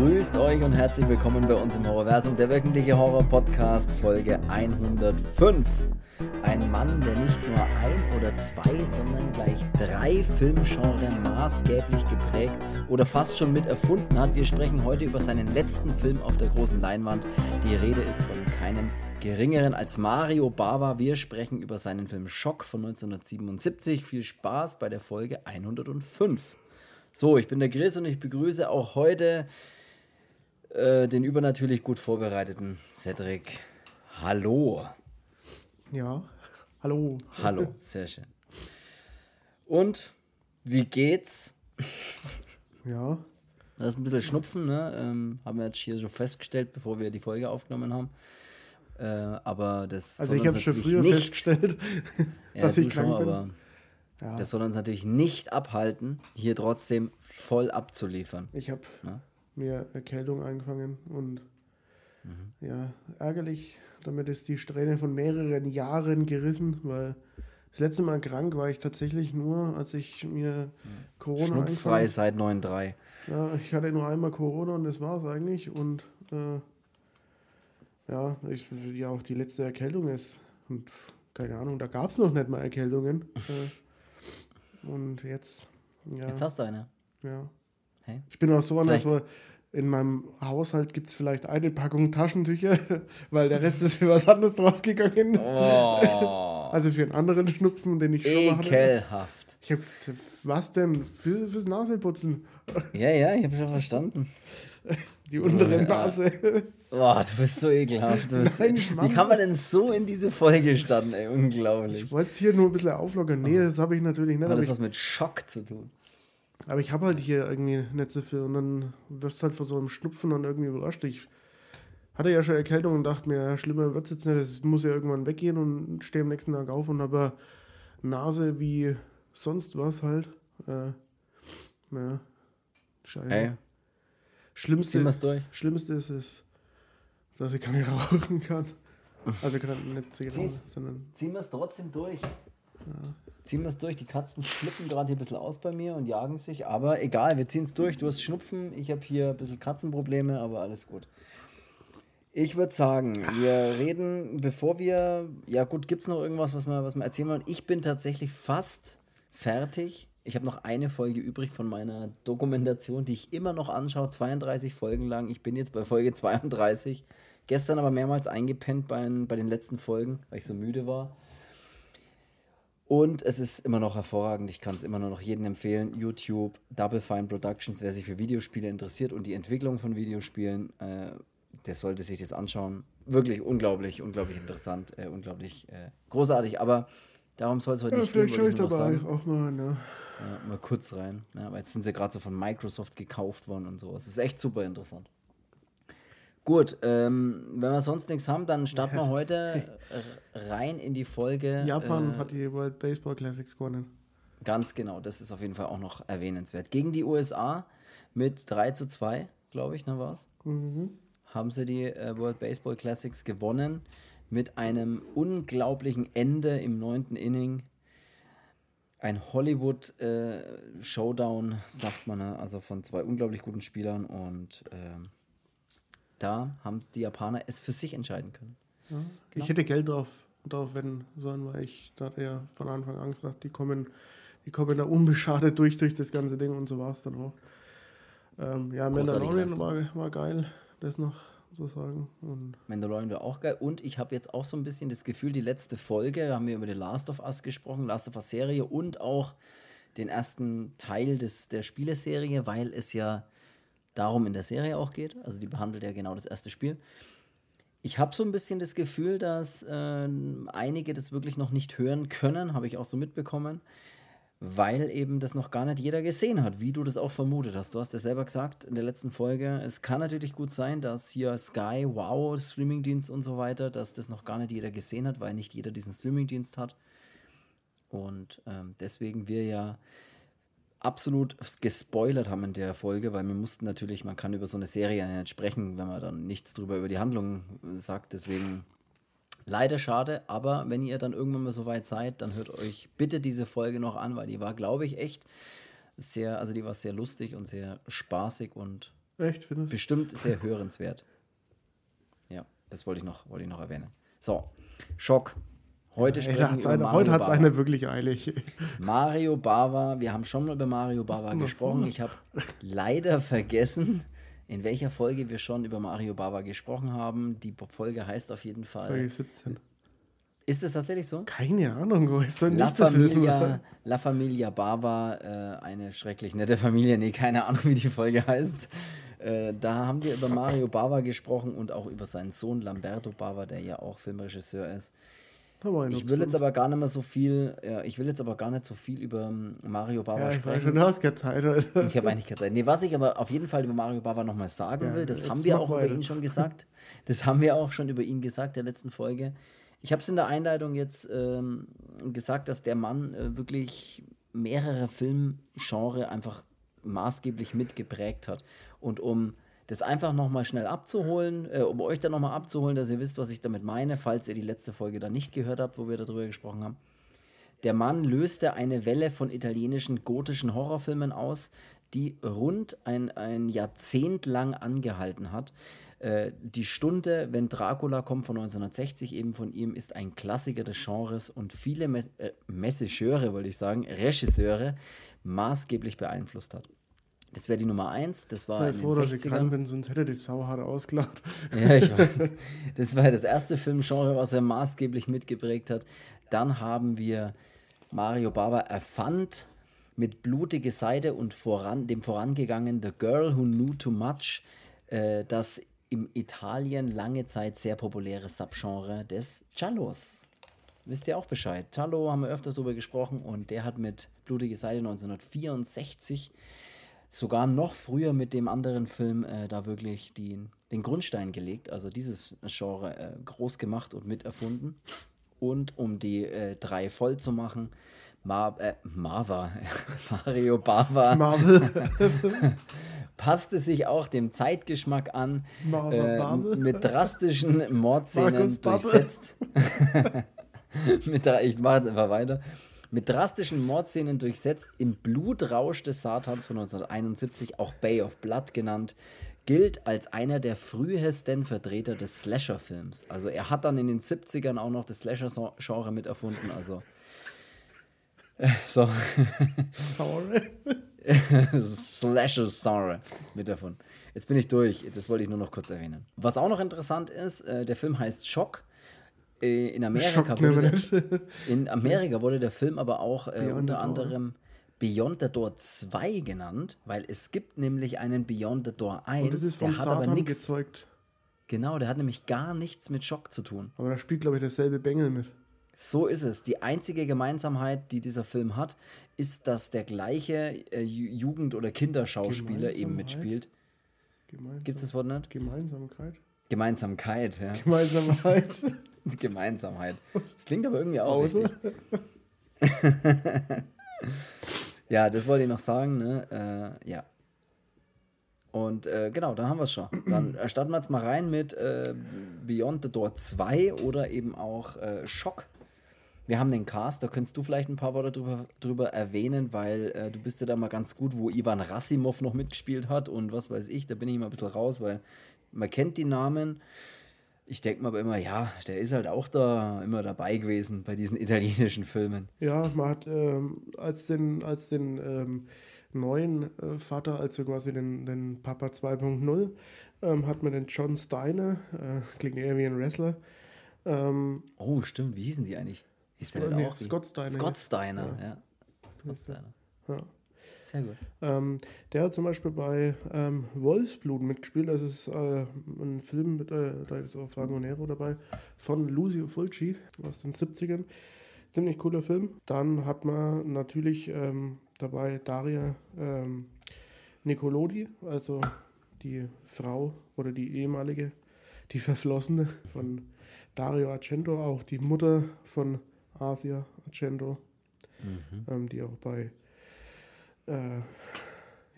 Grüßt euch und herzlich willkommen bei uns im Horrorversum, der wöchentliche Horror-Podcast, Folge 105. Ein Mann, der nicht nur ein oder zwei, sondern gleich drei Filmgenre maßgeblich geprägt oder fast schon mit erfunden hat. Wir sprechen heute über seinen letzten Film auf der großen Leinwand. Die Rede ist von keinem geringeren als Mario Bava. Wir sprechen über seinen Film Schock von 1977. Viel Spaß bei der Folge 105. So, ich bin der Chris und ich begrüße auch heute äh, den übernatürlich gut vorbereiteten Cedric. Hallo. Ja, hallo. Hallo, sehr schön. Und wie geht's? Ja. Das ist ein bisschen Schnupfen, ne? Ähm, haben wir jetzt hier schon festgestellt, bevor wir die Folge aufgenommen haben. Äh, aber das. Also, ich habe schon früher nicht, festgestellt, ja, dass ich krank schon, bin. Aber ja. Das soll uns natürlich nicht abhalten, hier trotzdem voll abzuliefern. Ich habe ja? Mir Erkältung eingefangen und mhm. ja, ärgerlich. Damit ist die Strähne von mehreren Jahren gerissen, weil das letzte Mal krank war ich tatsächlich nur, als ich mir mhm. Corona Schnupfrei seit 9.3. Ja, ich hatte nur einmal Corona und das war es eigentlich. Und äh, ja, ich, ja, auch die letzte Erkältung ist. Und keine Ahnung, da gab es noch nicht mal Erkältungen. äh, und jetzt, ja. Jetzt hast du eine. Ja. Hey. Ich bin auch so anders, weil in meinem Haushalt gibt es vielleicht eine Packung Taschentücher, weil der Rest ist für was anderes draufgegangen. Oh. also für einen anderen Schnupfen, den ich schon mal hatte. Ekelhaft. Ich hab, was denn? Für, fürs Naseputzen. Ja, ja, ich habe schon verstanden. Die untere Nase. Boah, du bist so ekelhaft. Bist Nein, wie kann man denn so in diese Folge starten, ey? Unglaublich. Ich wollte es hier nur ein bisschen auflockern. Nee, das habe ich natürlich nicht. Hat das was mit Schock zu tun? Aber ich habe halt hier irgendwie nicht so viel. Und dann wirst du halt vor so einem Schnupfen dann irgendwie überrascht. Ich hatte ja schon Erkältung und dachte mir, ja, schlimmer wird es jetzt nicht. Es muss ja irgendwann weggehen und stehe am nächsten Tag auf und habe Nase wie sonst was halt. Äh, ja, scheiße. Hey. Schlimmste, durch. Schlimmste ist es, dass ich keine rauchen kann. Also nicht Zigaretten, sondern. Ziehen wir es trotzdem durch. Ziehen wir es durch. Die Katzen flippen gerade hier ein bisschen aus bei mir und jagen sich. Aber egal, wir ziehen es durch. Du hast Schnupfen, ich habe hier ein bisschen Katzenprobleme, aber alles gut. Ich würde sagen, wir reden, bevor wir. Ja, gut, gibt es noch irgendwas, was wir, was wir erzählen wollen? Ich bin tatsächlich fast fertig ich habe noch eine Folge übrig von meiner Dokumentation, die ich immer noch anschaue, 32 Folgen lang. Ich bin jetzt bei Folge 32. Gestern aber mehrmals eingepennt bei, bei den letzten Folgen, weil ich so müde war. Und es ist immer noch hervorragend. Ich kann es immer noch jedem empfehlen. YouTube, Double Fine Productions, wer sich für Videospiele interessiert und die Entwicklung von Videospielen, äh, der sollte sich das anschauen. Wirklich unglaublich, unglaublich interessant, äh, unglaublich äh, großartig. Aber darum soll es heute ja, nicht gehen. Vielleicht schaue ich dabei auch mal, ne? Ja, mal kurz rein. Ja, weil jetzt sind sie gerade so von Microsoft gekauft worden und so. Es ist echt super interessant. Gut, ähm, wenn wir sonst nichts haben, dann starten wir heute rein in die Folge. Japan äh, hat die World Baseball Classics gewonnen. Ganz genau, das ist auf jeden Fall auch noch erwähnenswert. Gegen die USA mit 3 zu 2, glaube ich, ne war's? Mhm. Haben sie die äh, World Baseball Classics gewonnen mit einem unglaublichen Ende im neunten Inning ein Hollywood-Showdown, äh, sagt man, ne? also von zwei unglaublich guten Spielern und äh, da haben die Japaner es für sich entscheiden können. Ja, genau. Ich hätte Geld drauf, drauf wetten sollen, weil ich da hatte ja von Anfang an gesagt, die kommen, die kommen da unbeschadet durch, durch das ganze Ding und so war es dann auch. Ähm, ja, Mandalorian war, war geil, das noch sozusagen. Und Mandalorian war auch geil. Und ich habe jetzt auch so ein bisschen das Gefühl, die letzte Folge, da haben wir über The Last of Us gesprochen, Last of Us Serie und auch den ersten Teil des, der Spieleserie, weil es ja darum in der Serie auch geht. Also die behandelt ja genau das erste Spiel. Ich habe so ein bisschen das Gefühl, dass äh, einige das wirklich noch nicht hören können, habe ich auch so mitbekommen weil eben das noch gar nicht jeder gesehen hat, wie du das auch vermutet hast. Du hast ja selber gesagt in der letzten Folge, es kann natürlich gut sein, dass hier Sky, Wow, Streamingdienst und so weiter, dass das noch gar nicht jeder gesehen hat, weil nicht jeder diesen Streamingdienst hat. Und ähm, deswegen wir ja absolut gespoilert haben in der Folge, weil wir mussten natürlich, man kann über so eine Serie nicht sprechen, wenn man dann nichts drüber über die Handlung sagt. Deswegen Leider schade, aber wenn ihr dann irgendwann mal so weit seid, dann hört euch bitte diese Folge noch an, weil die war, glaube ich, echt sehr, also die war sehr lustig und sehr spaßig und Echt, Bestimmt sehr hörenswert. Ja, das wollte ich noch, wollte ich noch erwähnen. So, Schock. Heute sprechen wir eine, heute hat es eine wirklich eilig. Mario Bava, wir haben schon mal über Mario Bava gesprochen. Ich habe leider vergessen, in welcher Folge wir schon über Mario Bava gesprochen haben. Die Folge heißt auf jeden Fall. Folge 17. Ist es tatsächlich so? Keine Ahnung, woher soll La ich das wissen? Familia, La Familia Bava, äh, eine schrecklich nette Familie. Nee, keine Ahnung, wie die Folge heißt. Äh, da haben wir über Mario Bava gesprochen und auch über seinen Sohn Lamberto Bava, der ja auch Filmregisseur ist. Ich will jetzt aber gar nicht mehr so viel, ja, ich will jetzt aber gar nicht so viel über Mario Bava Ja, ich sprechen. schon, du hast keine Zeit. Alter. Ich habe eigentlich keine Zeit. Nee, was ich aber auf jeden Fall über Mario Bava nochmal sagen Ja, will, das haben wir auch über weiter. ihn schon gesagt. Das haben wir auch schon über ihn gesagt, der letzten Folge. Ich habe es in der Einleitung jetzt ähm, gesagt, dass der Mann äh, wirklich mehrere Filmgenre einfach maßgeblich mitgeprägt hat. Und um das einfach nochmal schnell abzuholen, äh, um euch dann nochmal abzuholen, dass ihr wisst, was ich damit meine, falls ihr die letzte Folge dann nicht gehört habt, wo wir darüber gesprochen haben. Der Mann löste eine Welle von italienischen gotischen Horrorfilmen aus, die rund ein, ein Jahrzehnt lang angehalten hat. Äh, die Stunde, wenn Dracula kommt von 1960, eben von ihm, ist ein Klassiker des Genres und viele Me äh, Messescheure, wollte ich sagen, Regisseure maßgeblich beeinflusst hat. Das wäre die Nummer eins, das war Sei in den froh, dass ich 60ern. krank bin, sonst hätte die Sau hart ausgelacht. Ja, ich weiß. Das war das erste Filmgenre, was er maßgeblich mitgeprägt hat. Dann haben wir Mario Bava erfand mit Blutige Seite und voran, dem vorangegangen The Girl Who Knew Too Much, äh, das im Italien lange Zeit sehr populäre Subgenre des Giallos. Wisst ihr auch Bescheid? Giallo haben wir öfters darüber gesprochen und der hat mit Blutige Seite 1964 sogar noch früher mit dem anderen Film äh, da wirklich die, den Grundstein gelegt, also dieses Genre äh, groß gemacht und miterfunden. Und um die äh, drei voll zu machen, Ma äh, Marva, Mario Bava, Marvel. passte sich auch dem Zeitgeschmack an, äh, Babel. mit drastischen Mordszenen durchsetzt. mit, ich mache einfach weiter. Mit drastischen Mordszenen durchsetzt, im Blutrausch des Satans von 1971, auch Bay of Blood genannt, gilt als einer der frühesten Vertreter des Slasher-Films. Also er hat dann in den 70ern auch noch das Slasher-Genre mit erfunden. Also äh, so. Sorry. Slasher-Genre mit davon. Jetzt bin ich durch. Das wollte ich nur noch kurz erwähnen. Was auch noch interessant ist, äh, der Film heißt Schock. Äh, in, Amerika wurde der, in Amerika wurde der Film aber auch äh, unter anderem Beyond the Door 2 genannt, weil es gibt nämlich einen Beyond the Door 1, Und das ist vom der hat aber Satan nichts. gezeugt. Genau, der hat nämlich gar nichts mit Schock zu tun. Aber da spielt, glaube ich, derselbe Bengel mit. So ist es. Die einzige Gemeinsamkeit, die dieser Film hat, ist, dass der gleiche äh, Ju- Jugend- oder Kinderschauspieler eben mitspielt. Gibt es das Wort nicht? Gemeinsamkeit? Gemeinsamkeit, ja. Gemeinsamkeit. Gemeinsamkeit. Das klingt aber irgendwie auch Außer- richtig. Ja, das wollte ich noch sagen, ne? Äh, ja. Und äh, genau, dann haben wir es schon. Dann starten wir jetzt mal rein mit äh, Beyond the Door 2 oder eben auch äh, Schock. Wir haben den Cast, da könntest du vielleicht ein paar Worte drüber, drüber erwähnen, weil äh, du bist ja da mal ganz gut, wo Ivan Rassimov noch mitgespielt hat und was weiß ich, da bin ich immer ein bisschen raus, weil man kennt die Namen. Ich denke mir aber immer, ja, der ist halt auch da immer dabei gewesen bei diesen italienischen Filmen. Ja, man hat ähm, als den, als den ähm, neuen äh, Vater, also quasi den, den Papa 2.0, ähm, hat man den John Steiner, äh, klingt eher wie ein Wrestler. Ähm, Oh, stimmt, wie hießen die eigentlich? Hieß der Scott- denn nee, auch? Scott Steiner. Scott Steiner, ja. Scott Steiner. ja. Sehr gut. Ähm, der hat zum Beispiel bei ähm, Wolfsblut mitgespielt. Das ist äh, ein Film mit, äh, da ist auch Franco Nero dabei, von Lucio Fulci aus den 70ern. Ziemlich cooler Film. Dann hat man natürlich ähm, dabei Daria ähm, Nicolodi, also die Frau oder die ehemalige, die Verflossene von Dario Argento, auch die Mutter von Asia Argento, Mhm. ähm, die auch bei äh,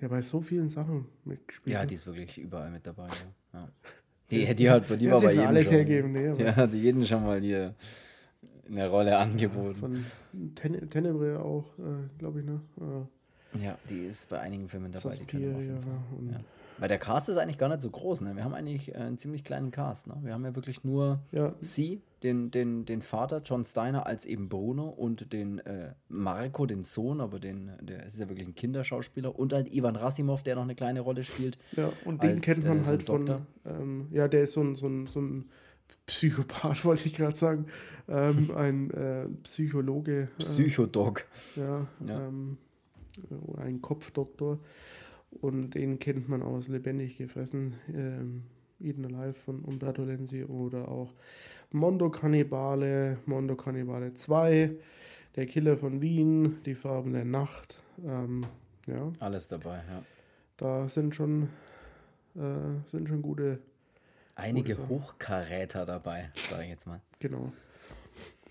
ja, bei so vielen Sachen mitgespielt Ja, die ist wirklich überall mit dabei. Ja. Ja. Die, die hat, die Die war bei jedem alles schon. hergeben, nee, Die hat jeden schon mal hier eine Rolle angeboten. Von Ten Tenebre auch, äh, glaube ich, ne? Äh, Ja, die ist bei einigen Filmen dabei. Die können wir auf jeden Fall. und Ja. Weil der Cast ist eigentlich gar nicht so groß. Ne? Wir haben eigentlich äh, einen ziemlich kleinen Cast. Ne? Wir haben ja wirklich nur Ja. sie, den, den, den Vater John Steiner als eben Bruno und den äh, Marco, den Sohn, aber den, der ist ja wirklich ein Kinderschauspieler. Und halt Ivan Rassimov, der noch eine kleine Rolle spielt. Ja, und den als, kennt man äh, so halt von, ähm, ja, der ist so ein, so ein, so ein Psychopath, wollte ich gerade sagen. Ähm, ein äh, Psychologe. Äh, Psychodog. ja, Ja. Ähm, äh, ein Kopfdoktor. Und den kennt man aus Lebendig gefressen, ähm, Eden Alive von Umberto Lenzi oder auch Mondo Cannibale, Mondo Cannibale 2, Der Killer von Wien, Die Farben der Nacht. Ähm, ja, Alles dabei, ja. da sind schon, äh, sind schon gute Einige Sache. Hochkaräter dabei, sage ich jetzt mal. Genau.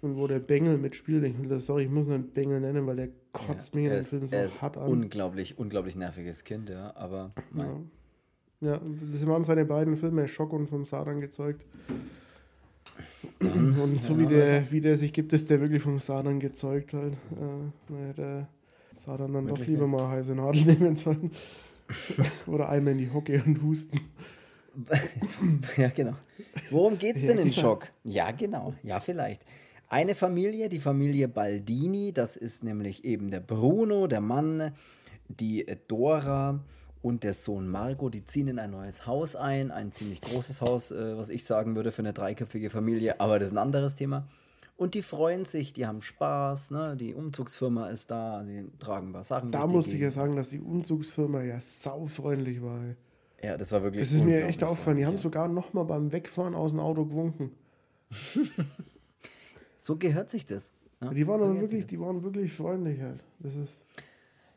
Und wo der Bengel mitspielt, ich sorry, ich muss ihn Bengel nennen, weil der kotzt er dem ist, Film so hart an. unglaublich, unglaublich nerviges Kind, ja. Aber Ja. Ja, das waren seine beiden Filme, Schock und vom Satan gezeugt. und so ja, wie, der, also- wie der sich gibt, ist der wirklich vom Satan gezeugt halt. Äh, naja, der Satan dann doch lieber mal heiße Nadel nehmen sollen. Oder einmal in die Hocke und husten. ja, genau. Worum geht's denn Ja, in. Schock? Ja, genau. Ja, vielleicht. Eine Familie, die Familie Baldini, das ist nämlich eben der Bruno, der Mann, die Dora und der Sohn Marco, die ziehen in ein neues Haus ein, ein ziemlich großes Haus, äh, was ich sagen würde für eine dreiköpfige Familie, aber das ist ein anderes Thema. Und die freuen sich, die haben Spaß, ne? die Umzugsfirma ist da, die tragen ein paar Sachen. Da musste ich ja sagen, dass die Umzugsfirma ja saufreundlich war. Ja, das war wirklich Das ist mir echt aufgefallen. Die haben ja. sogar noch mal beim Wegfahren aus dem Auto gewunken. So gehört sich das. ne? Die waren so wirklich, die waren wirklich freundlich halt. Das ist,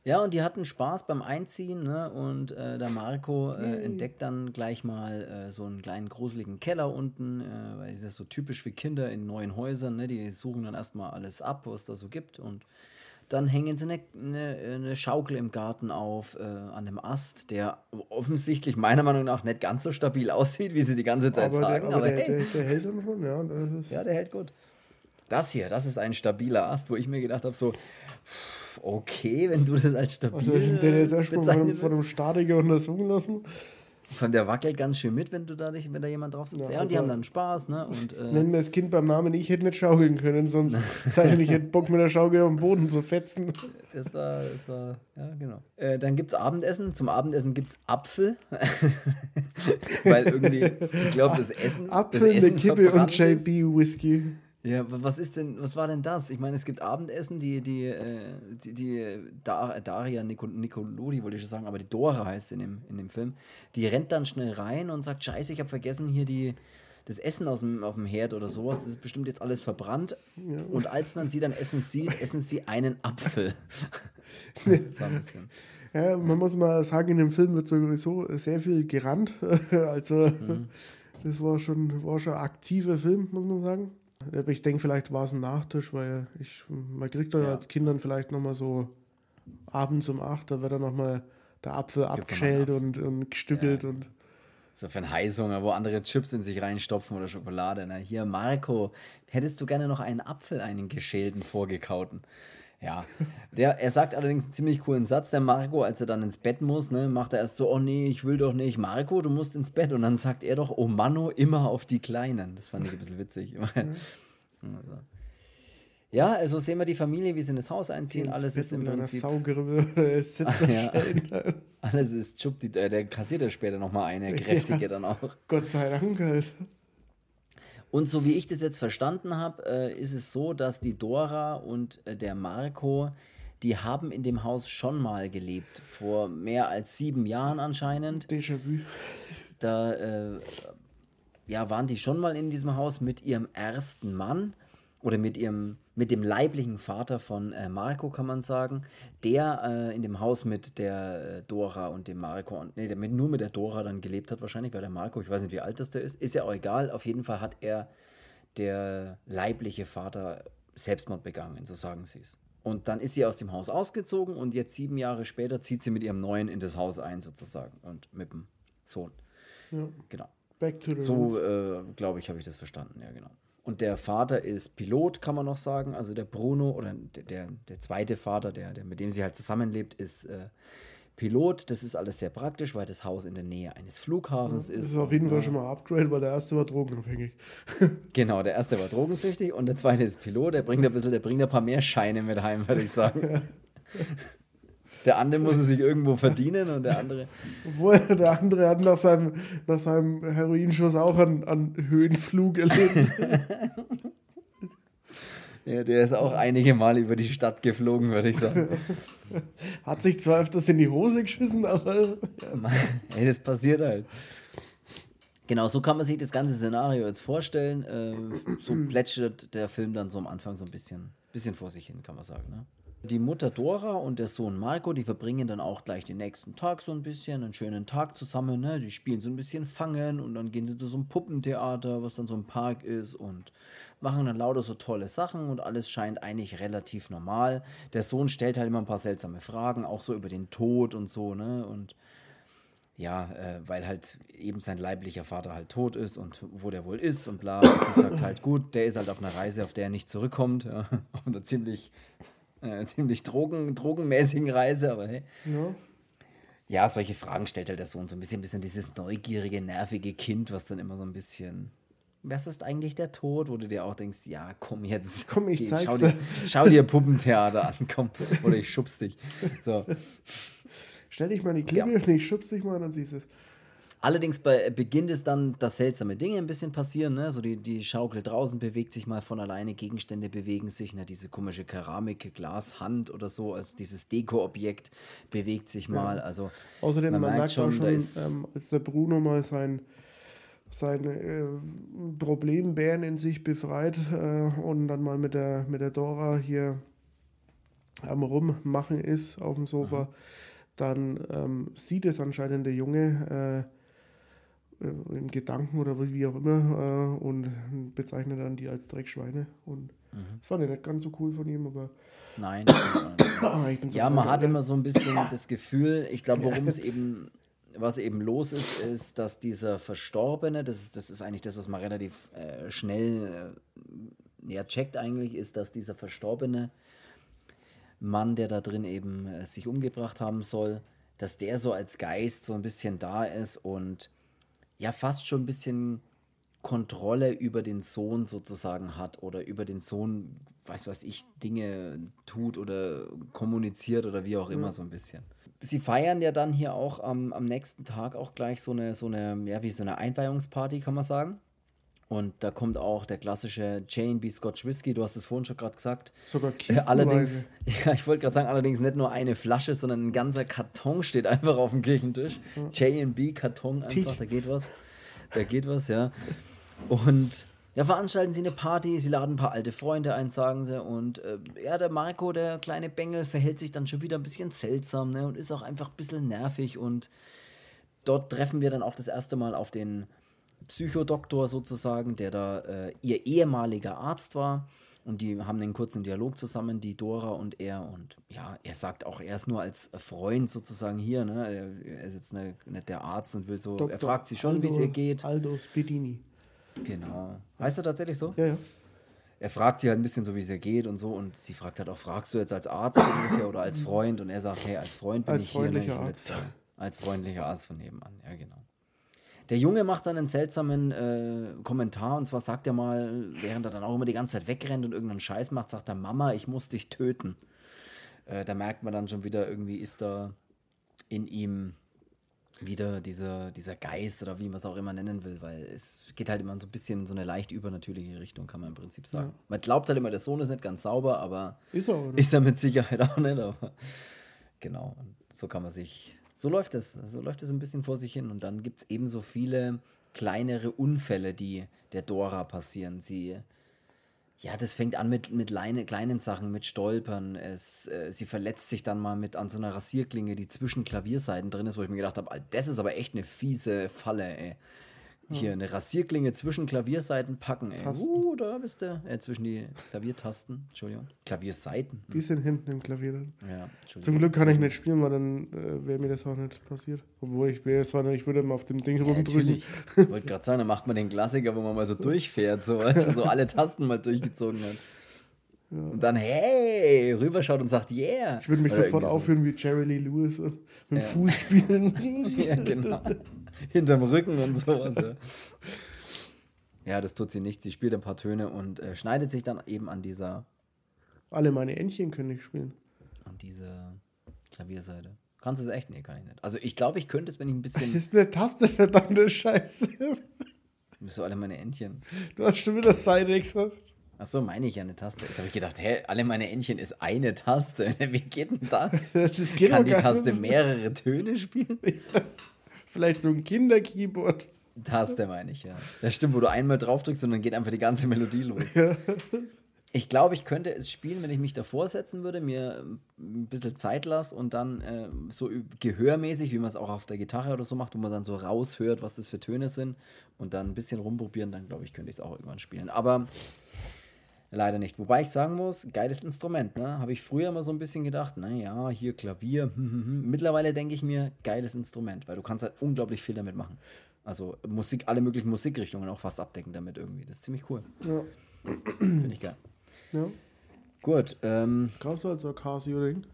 Ja, und die hatten Spaß beim Einziehen, ne? Und äh, der Marco äh, Yay. entdeckt dann gleich mal äh, so einen kleinen gruseligen Keller unten, äh, weil das ist so typisch für Kinder in neuen Häusern, ne? Die suchen dann erstmal alles ab, was da so gibt. Und dann hängen sie eine, eine, eine Schaukel im Garten auf, äh, an dem Ast, der offensichtlich meiner Meinung nach nicht ganz so stabil aussieht, wie sie die ganze Zeit aber der, sagen. aber Aber, der, hey, der, der hält dann schon, ja. Ja, der hält gut. Das hier, das ist ein stabiler Ast, wo ich mir gedacht habe, so, pff, okay, wenn du das als stabil Also den jetzt erstmal von, einem-. Statiker untersuchen lassen. Von der wackelt ganz schön mit, wenn du da dich, wenn da jemand drauf sitzt. Ja, Ja, und die also- haben dann Spaß, ne? Und äh, Nennen wir das Kind beim Namen, ich hätte nicht schaukeln können, sonst sei ich hätte Bock mit der Schaukel auf den Boden zu fetzen. das war, das war, ja, genau. Äh, dann gibt's Abendessen. Zum Abendessen gibt's Apfel. Weil irgendwie, ich glaube, das Essen. Apfel, das eine Essen Kippe und. JB Whisky. Ja, wa- was ist denn, was war denn das? Ich meine, es gibt Abendessen, die, die, äh, die, die Dar Daria Nico Nicolodi, wollte ich schon sagen, aber die Dora heißt in dem, in dem Film, die rennt dann schnell rein und sagt, scheiße, ich habe vergessen hier die, das Essen aus dem, auf dem Herd oder sowas, das ist bestimmt jetzt alles verbrannt. Und als man sie dann essen sieht, essen sie einen Apfel. das war ein bisschen. Ja, man muss mal sagen, in dem Film wird sowieso sehr viel gerannt. Also, Mhm. das war schon, war schon ein aktiver Film, muss man sagen. Ich denke, vielleicht war es ein Nachtisch, weil ich, man kriegt da ja Ja. als Kindern vielleicht nochmal so abends um 8, da wird dann nochmal der Apfel Gibt's abgeschält und, und gestückelt und So für einen Heißhunger, wo andere Chips in sich reinstopfen oder Schokolade. Ne? Hier, Marco, hättest du gerne noch einen Apfel, einen geschälten, vorgekauten? Ja, der, er sagt allerdings einen ziemlich coolen Satz, der Marco, als er dann ins Bett muss, ne, macht er erst so, oh nee, ich will doch nicht, Marco, du musst ins Bett. Und dann sagt er doch, oh Manno, immer auf die Kleinen. Das fand ich ein bisschen witzig. Also, Ja, also sehen wir die Familie, wie sie in das Haus einziehen. Alles ist im Prinzip, Saugrippe sitzt Ja. Alles ist die, äh, der kassiert ja später nochmal eine, kräftige Ja. dann auch. Gott sei Dank halt. Und so wie ich das jetzt verstanden habe, äh, ist es so, dass die Dora und äh, der Marco, die haben in dem Haus schon mal gelebt, vor mehr als sieben Jahren anscheinend. Déjà-vu. Da äh, ja, waren die schon mal in diesem Haus mit ihrem ersten Mann oder mit ihrem mit dem leiblichen Vater von äh, Marco, kann man sagen, der äh, in dem Haus mit der äh, Dora und dem Marco und nee, der mit, nur mit der Dora dann gelebt hat, wahrscheinlich, weil der Marco, ich weiß nicht, wie alt das der ist, ist ja auch egal. Auf jeden Fall hat er der leibliche Vater Selbstmord begangen, so sagen sie es. Und dann ist sie aus dem Haus ausgezogen und jetzt sieben Jahre später zieht sie mit ihrem Neuen in das Haus ein, sozusagen, und mit dem Sohn. Ja. Genau. Back to the So, äh, glaube ich, habe ich das verstanden, ja, genau. Und der Vater ist Pilot, kann man noch sagen. Also der Bruno oder der, der, zweite Vater, der, der, mit dem sie halt zusammenlebt, ist äh, Pilot, das ist alles sehr praktisch, weil das Haus in der Nähe eines Flughafens Das ist. ist auf jeden Fall Ja. schon mal Upgrade, weil der erste war drogenabhängig. Genau, der erste war drogensüchtig und der zweite ist Pilot. Der bringt ein bisschen, der bringt ein paar mehr Scheine mit heim, würde ich sagen. Der andere muss es sich irgendwo verdienen und der andere. Obwohl der andere hat nach seinem, nach seinem Heroinschuss auch an, an Höhenflug erlebt. Ja, der ist auch einige Mal über die Stadt geflogen, würde ich sagen. Hat sich zwar öfters in die Hose geschissen, aber Ey, das passiert halt. Genau, so kann man sich das ganze Szenario jetzt vorstellen. Ähm, so plätschert der Film dann so am Anfang so ein bisschen, bisschen vor sich hin, kann man sagen. Ne? Die Mutter Dora und der Sohn Marco, die verbringen dann auch gleich den nächsten Tag so ein bisschen, einen schönen Tag zusammen. Ne? Die spielen so ein bisschen Fangen und dann gehen sie zu so einem Puppentheater, was dann so ein Park ist und machen dann lauter so tolle Sachen und alles scheint eigentlich relativ normal. Der Sohn stellt halt immer ein paar seltsame Fragen, auch so über den Tod und so, ne? Und ja, äh, weil halt eben sein leiblicher Vater halt tot ist und wo der wohl ist und bla. Und sie sagt halt, gut, der ist halt auf einer Reise, auf der er nicht zurückkommt. Ja, auf einer ziemlich, äh, ziemlich drogen, drogenmäßigen Reise, aber hey. ja. Ja, solche Fragen stellt halt der Sohn so ein bisschen, bisschen dieses neugierige, nervige Kind, was dann immer so ein bisschen. Was ist eigentlich der Tod? Wo du dir auch denkst, ja, komm jetzt. Komm, ich geh, zeig's schau dir. Schau dir Puppentheater an, komm. Oder ich schubs dich. So. Stell dich mal in die Klingel, Ja. nee, ich schubst dich mal, dann siehst du es. Allerdings bei Beginn ist dann, dass seltsame Dinge ein bisschen passieren. Ne? So die, die Schaukel draußen bewegt sich mal von alleine, Gegenstände bewegen sich. Ne? Diese komische Keramik, Glashand oder so, also dieses Deko-Objekt bewegt sich mal. Also Außerdem, man, merkt schon, auch da schon ist, ähm, als der Bruno mal sein, sein äh, Problembären in sich befreit äh, und dann mal mit der, mit der Dora hier am Rummachen ist auf dem Sofa, dann ähm, sieht es anscheinend der Junge äh, im Gedanken oder wie auch immer äh, und bezeichnet dann die als Dreckschweine. Und das fand ich nicht ganz so cool von ihm, aber nein. ah, ich bin so ja, man hat immer so ein bisschen das Gefühl, ich glaube, worum es eben, was eben los ist, ist, dass dieser Verstorbene, das ist, das ist eigentlich das, was man relativ äh, schnell äh, ja, checkt eigentlich, ist, dass dieser Verstorbene Mann, der da drin eben äh, sich umgebracht haben soll, dass der so als Geist so ein bisschen da ist und ja fast schon ein bisschen Kontrolle über den Sohn sozusagen hat oder über den Sohn, weiß was ich, Dinge tut oder kommuniziert oder wie auch immer so ein bisschen. Sie feiern ja dann hier auch am, am nächsten Tag auch gleich so eine, so eine, ja, wie so eine Einweihungsparty, kann man sagen. Und da kommt auch der klassische J&B Scotch Whisky, du hast es vorhin schon gerade gesagt. Sogar Äh, kistenweise. allerdings, ja, ich wollte gerade sagen, allerdings nicht nur eine Flasche, sondern ein ganzer Karton steht einfach auf dem Küchentisch. J&B Karton einfach, Tisch. da geht was. Da geht was, ja. Und ja, veranstalten sie eine Party, sie laden ein paar alte Freunde ein, sagen sie. Und äh, ja, der Marco, der kleine Bengel, verhält sich dann schon wieder ein bisschen seltsam ne, und ist auch einfach ein bisschen nervig. Und dort treffen wir dann auch das erste Mal auf den Psychodoktor sozusagen, der da äh, ihr ehemaliger Arzt war. Und die haben einen kurzen Dialog zusammen, die Dora und er. Und ja, er sagt auch, er ist nur als Freund sozusagen hier. Ne? Er, er ist jetzt ne, nicht der Arzt und will so. er Dr. fragt sie schon, wie es ihr geht. Aldo Spedini. Genau. Heißt er tatsächlich so? Ja, ja. Er fragt sie halt ein bisschen so, wie es ihr geht und so. Und sie fragt halt auch, fragst du jetzt als Arzt ungefähr oder als Freund? Und er sagt, hey, als Freund bin Als ich hier. Ne? Ich als freundlicher Arzt von nebenan. Ja, genau. Der Junge macht dann einen seltsamen äh, Kommentar und zwar sagt er mal, während er dann auch immer die ganze Zeit wegrennt und irgendeinen Scheiß macht, sagt er, Mama, ich muss dich töten. Äh, da merkt man dann schon wieder, irgendwie ist da in ihm wieder dieser, dieser Geist oder wie man es auch immer nennen will, weil es geht halt immer so ein bisschen in so eine leicht übernatürliche Richtung, kann man im Prinzip sagen. Man glaubt halt immer, der Sohn ist nicht ganz sauber, aber Ist er, oder? ist er mit Sicherheit auch nicht, aber genau, und so kann man sich, so läuft es, so läuft es ein bisschen vor sich hin und dann gibt es ebenso viele kleinere Unfälle, die der Dora passieren. Sie, ja, das fängt an mit, mit leine, kleinen Sachen, mit Stolpern. Es, äh, sie verletzt sich dann mal mit an so einer Rasierklinge, die zwischen Klavierseiten drin ist, wo ich mir gedacht habe, das ist aber echt eine fiese Falle, ey. Hier eine Rasierklinge zwischen Klavierseiten packen, ey. Tasten. Uh, da bist du. Äh, zwischen die Klaviertasten, Entschuldigung. Klavierseiten. Die sind hinten im Klavier drin. Ja. Zum Glück kann ich nicht spielen, weil dann äh, wäre mir das auch nicht passiert. Obwohl ich wäre es war nicht, ich würde mal auf dem Ding Ja, rumdrücken. Ich wollte gerade sagen, dann macht man den Klassiker, wo man mal so durchfährt, so, so alle Tasten mal durchgezogen hat. Und dann, hey, rüberschaut und sagt, yeah. Ich würde mich Oder sofort irgendwie so. aufführen wie Jerry Lee Lewis und mit dem Ja. Fuß spielen. ja, genau. Hinterm Rücken und sowas. Ja. ja, das tut sie nicht. Sie spielt ein paar Töne und äh, schneidet sich dann eben an dieser, Alle meine Entchen können nicht spielen. an dieser Klavierseite. Kannst du es echt? Nee, kann ich nicht. Also ich glaube, ich könnte es, wenn ich ein Das bisschen. ist eine Taste, verdammte Scheiße. so alle meine Entchen. Du hast schon wieder Seite gesagt. Achso, meine ich ja eine Taste. Jetzt habe ich gedacht, hä, alle meine Entchen ist eine Taste. Wie geht denn das? Das geht Kann die Taste nicht. mehrere Töne spielen? Vielleicht so ein Kinderkeyboard. Taste meine ich, ja. Das stimmt, wo du einmal drauf drückst und dann geht einfach die ganze Melodie los. Ja. Ich glaube, ich könnte es spielen, wenn ich mich davor setzen würde, mir ein bisschen Zeit lasse und dann äh, so gehörmäßig, wie man es auch auf der Gitarre oder so macht, wo man dann so raushört, was das für Töne sind und dann ein bisschen rumprobieren, dann glaube ich, könnte ich es auch irgendwann spielen. Aber leider nicht. Wobei ich sagen muss, geiles Instrument, ne? Habe ich früher mal so ein bisschen gedacht, naja, hier Klavier. Hm, hm, hm. Mittlerweile denke ich mir, geiles Instrument, weil du kannst halt unglaublich viel damit machen. Also Musik, alle möglichen Musikrichtungen auch fast abdecken damit irgendwie. Das ist ziemlich cool. Ja. Finde ich geil. ja. Gut, ähm, Kaufst du halt so Casio-Ding?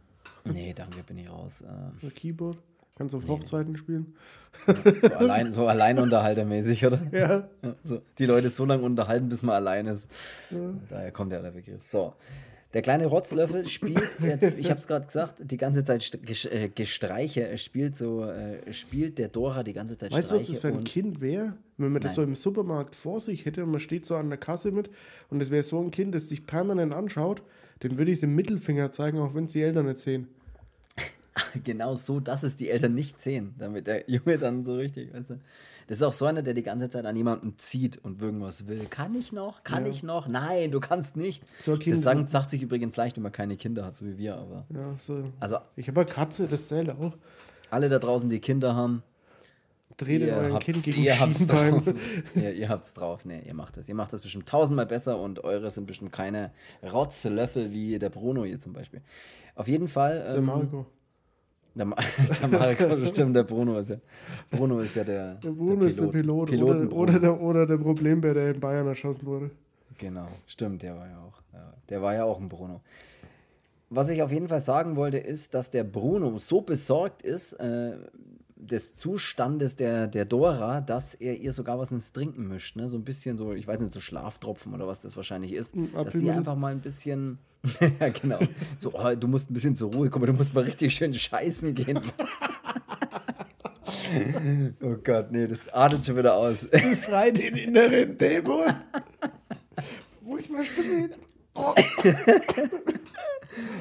nee, danke, bin ich raus. Ein Keyboard? Kannst du auf Hochzeiten spielen? so, allein, so Alleinunterhaltermäßig, oder? Ja. Ja, so, die Leute so lange unterhalten, bis man allein ist. Daher kommt ja der Begriff. So. Der kleine Rotzlöffel spielt jetzt, ich habe es gerade gesagt, die ganze Zeit äh, Gestreiche. Er spielt so, äh, spielt der Dora die ganze Zeit Weißt du, was Streiche. das für ein Kind wäre? Wenn man das Nein. so im Supermarkt vor sich hätte und man steht so an der Kasse mit und es wäre so ein Kind, das sich permanent anschaut, dem würde ich den Mittelfinger zeigen, auch wenn es die Eltern nicht sehen. genau so, dass es die Eltern nicht sehen, damit der Junge dann so richtig, weißt du. Das ist auch so einer, der die ganze Zeit an jemanden zieht und irgendwas will. Kann ich noch? Kann Ja. ich noch? Nein, du kannst nicht. So das sagt, sagt sich übrigens leicht, wenn man keine Kinder hat, so wie wir, aber. Ja, so. Also Ich habe eine Katze, das zählt auch. alle da draußen, die Kinder haben, Dreht ihr habt's, Kind gegen ihr habt's drauf. ja, ihr habt's drauf. Nee, ihr macht das. Ihr macht das bestimmt tausendmal besser und eure sind bestimmt keine Rotzlöffel wie der Bruno hier zum Beispiel. Auf jeden Fall. Der ähm, Marco. Der, Ma der Marco, stimmt, der Bruno ist ja. Bruno ist ja der. Der Bruno ist der Pilot. Piloten oder, oder, der, oder der Problembär, der in Bayern erschossen wurde. Genau, stimmt, der war ja auch. Der war ja auch ein Bruno. Was ich auf jeden Fall sagen wollte, ist, dass der Bruno so besorgt ist äh, des Zustandes der, der Dora, dass er ihr sogar was ins Trinken mischt. Ne? So ein bisschen so, ich weiß nicht, so Schlaftropfen oder was das wahrscheinlich ist. Ein Dass sie einfach mal ein bisschen. ja, genau. So, oh, du musst ein bisschen zur Ruhe kommen, du musst mal richtig schön scheißen gehen. oh Gott, nee, das adelt schon wieder aus. Befrei den inneren Dämon. Wo ist meine Stimme?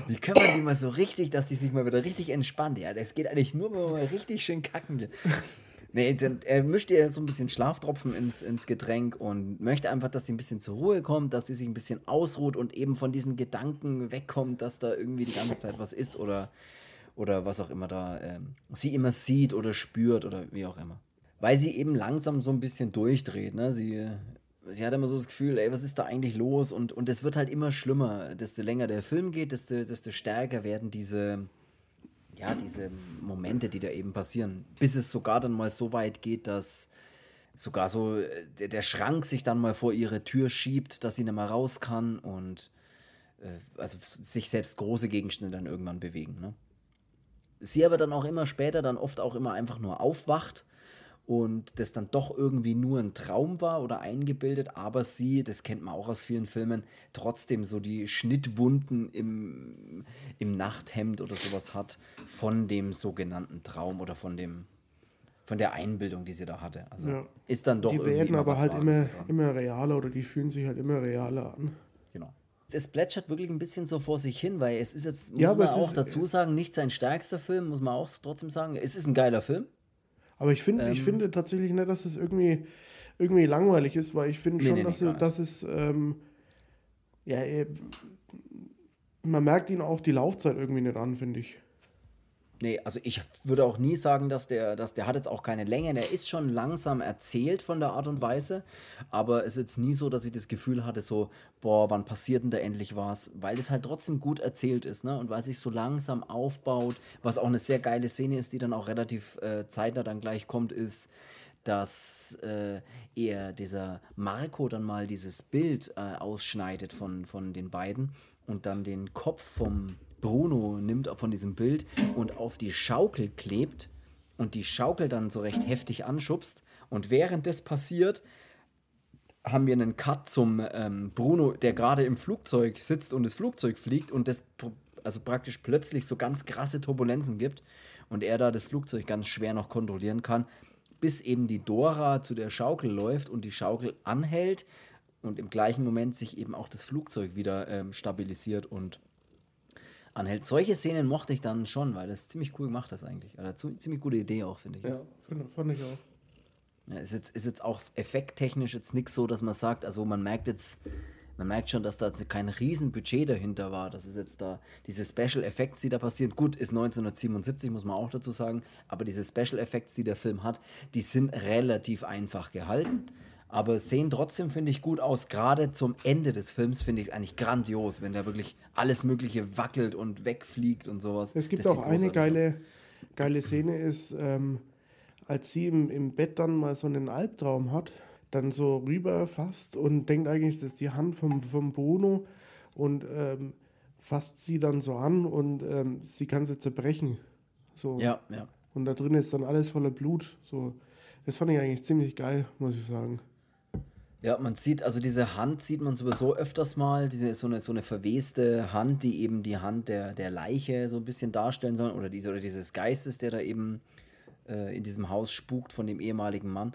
Wie können wir die mal so richtig, dass die sich mal wieder richtig entspannt? Ja, das geht eigentlich nur, wenn man mal richtig schön kacken geht. Nee, er mischt ihr so ein bisschen Schlaftropfen ins, ins Getränk und möchte einfach, dass sie ein bisschen zur Ruhe kommt, dass sie sich ein bisschen ausruht und eben von diesen Gedanken wegkommt, dass da irgendwie die ganze Zeit was ist oder, oder was auch immer da ähm, sie immer sieht oder spürt oder wie auch immer. Weil sie eben langsam so ein bisschen durchdreht. Ne? Sie, sie hat immer so das Gefühl, ey, was ist da eigentlich los? Und, und es wird halt immer schlimmer. Desto länger der Film geht, desto, desto stärker werden diese, ja, diese Momente, die da eben passieren. Bis es sogar dann mal so weit geht, dass sogar so äh, der, der Schrank sich dann mal vor ihre Tür schiebt, dass sie nicht mehr raus kann und äh, also sich selbst große Gegenstände dann irgendwann bewegen. Ne? Sie aber dann auch immer später, dann oft auch immer einfach nur aufwacht und das dann doch irgendwie nur ein Traum war oder eingebildet, aber sie, das kennt man auch aus vielen Filmen, trotzdem so die Schnittwunden im, im Nachthemd oder sowas hat von dem sogenannten Traum oder von dem von der Einbildung, die sie da hatte. Also Ja. ist dann doch die irgendwie werden aber halt Wahres immer, dran. immer realer oder die fühlen sich halt immer realer an. Genau. Es plätschert wirklich ein bisschen so vor sich hin, weil es ist jetzt, muss Ja, man auch ist- dazu sagen, nicht sein stärkster Film, muss man auch trotzdem sagen. Es ist ein geiler Film. Aber ich finde, Ähm. ich finde tatsächlich nicht, dass es irgendwie, irgendwie langweilig ist, weil ich finde Nee, schon, nee, nee, dass, nicht. dass es, ähm, ja, eh, man merkt ihn auch die Laufzeit irgendwie nicht an, finde ich. Nee, also ich würde auch nie sagen, dass der, dass der hat jetzt auch keine Länge. Der ist schon langsam erzählt von der Art und Weise, aber es ist jetzt nie so, dass ich das Gefühl hatte, so, boah, wann passiert denn da endlich was? Weil es halt trotzdem gut erzählt ist, ne? Und weil sich so langsam aufbaut, was auch eine sehr geile Szene ist, die dann auch relativ äh, zeitnah dann gleich kommt, ist, dass äh, er, dieser Marco, dann mal dieses Bild äh, ausschneidet von, von den beiden und dann den Kopf vom Bruno nimmt von diesem Bild und auf die Schaukel klebt und die Schaukel dann so recht heftig anschubst. Und während das passiert, haben wir einen Cut zum ähm, Bruno, der gerade im Flugzeug sitzt und das Flugzeug fliegt und das also praktisch plötzlich so ganz krasse Turbulenzen gibt und er da das Flugzeug ganz schwer noch kontrollieren kann, bis eben die Dora zu der Schaukel läuft und die Schaukel anhält und im gleichen Moment sich eben auch das Flugzeug wieder ähm, stabilisiert und anhält. Solche Szenen mochte ich dann schon, weil das ziemlich cool gemacht ist eigentlich. Oder also, ziemlich gute Idee auch, finde ich. Ja, genau, fand ich auch. Ja, ist, jetzt, ist jetzt auch effekttechnisch jetzt nichts so, dass man sagt, also man merkt jetzt, man merkt schon, dass da jetzt kein Riesenbudget dahinter war. Das ist jetzt da, diese Special Effects, die da passieren, gut, ist 1977, muss man auch dazu sagen, aber diese Special Effects, die der Film hat, die sind relativ einfach gehalten aber sehen trotzdem, finde ich, gut aus. Gerade zum Ende des Films finde ich es eigentlich grandios, wenn da wirklich alles Mögliche wackelt und wegfliegt und sowas. Es gibt das auch eine geile, geile Szene, ist, ähm, als sie im, im Bett dann mal so einen Albtraum hat, dann so rüberfasst und denkt eigentlich, das ist die Hand vom, vom Bruno und ähm, fasst sie dann so an und ähm, sie kann sie zerbrechen. So. Ja, ja. Und da drin ist dann alles voller Blut. So. Das fand ich eigentlich ziemlich geil, muss ich sagen. Ja, man sieht, also diese Hand sieht man sowieso öfters mal, diese so eine, so eine verweste Hand, die eben die Hand der, der Leiche so ein bisschen darstellen soll, oder, diese, oder dieses Geistes, der da eben äh, in diesem Haus spukt von dem ehemaligen Mann.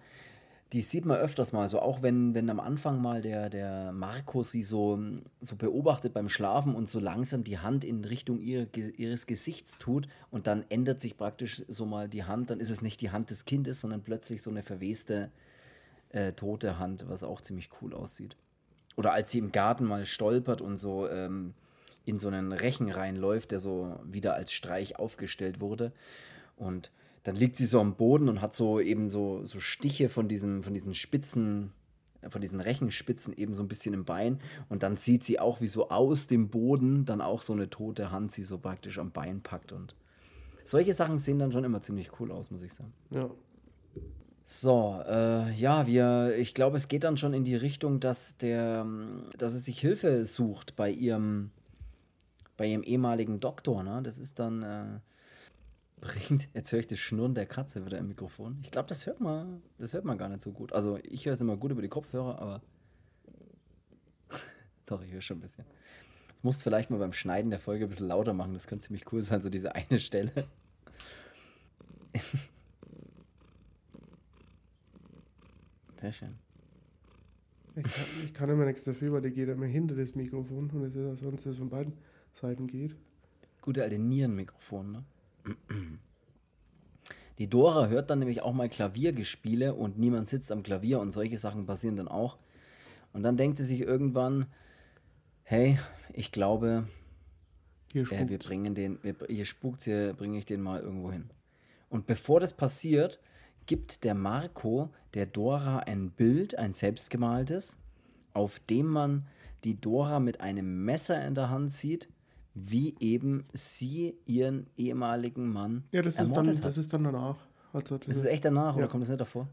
Die sieht man öfters mal, so auch wenn, wenn am Anfang mal der, der Marco sie so, so beobachtet beim Schlafen und so langsam die Hand in Richtung ihre, ihres Gesichts tut und dann ändert sich praktisch so mal die Hand, dann ist es nicht die Hand des Kindes, sondern plötzlich so eine verweste äh, tote Hand, was auch ziemlich cool aussieht. Oder als sie im Garten mal stolpert und so ähm, in so einen Rechen reinläuft, der so wieder als Streich aufgestellt wurde. Und dann liegt sie so am Boden und hat so eben so, so Stiche von, diesem, von diesen Spitzen, von diesen Rechenspitzen eben so ein bisschen im Bein. Und dann sieht sie auch, wie so aus dem Boden dann auch so eine tote Hand sie so praktisch am Bein packt. Und solche Sachen sehen dann schon immer ziemlich cool aus, muss ich sagen. Ja, so, äh, ja, wir, ich glaube, es geht dann schon in die Richtung, dass der, dass es sich Hilfe sucht bei ihrem, bei ihrem ehemaligen Doktor, ne? Das ist dann, äh, bringt, jetzt höre ich das Schnurren der Katze wieder im Mikrofon. Ich glaube, das hört man, das hört man gar nicht so gut. Also ich höre es immer gut über die Kopfhörer, aber doch, ich höre schon ein bisschen. Das musst du vielleicht mal beim Schneiden der Folge ein bisschen lauter machen, das könnte ziemlich cool sein, so diese eine Stelle. Sehr schön. Ich kann, ich kann immer nichts dafür, weil der geht immer hinter das Mikrofon und es ist auch sonst, dass es von beiden Seiten geht. Gute alte Nierenmikrofon, ne? Die Dora hört dann nämlich auch mal Klaviergespiele und niemand sitzt am Klavier und solche Sachen passieren dann auch. Und dann denkt sie sich irgendwann, hey, ich glaube, äh, wir bringen den, wir, hier spukt hier bringe ich den mal irgendwo hin. Und bevor das passiert, gibt der Marco der Dora ein Bild, ein selbstgemaltes, auf dem man die Dora mit einem Messer in der Hand sieht, wie eben sie ihren ehemaligen Mann Ja, das, ist dann, hat. das ist dann danach. Also das, das ist echt danach, ja. oder kommt das nicht davor?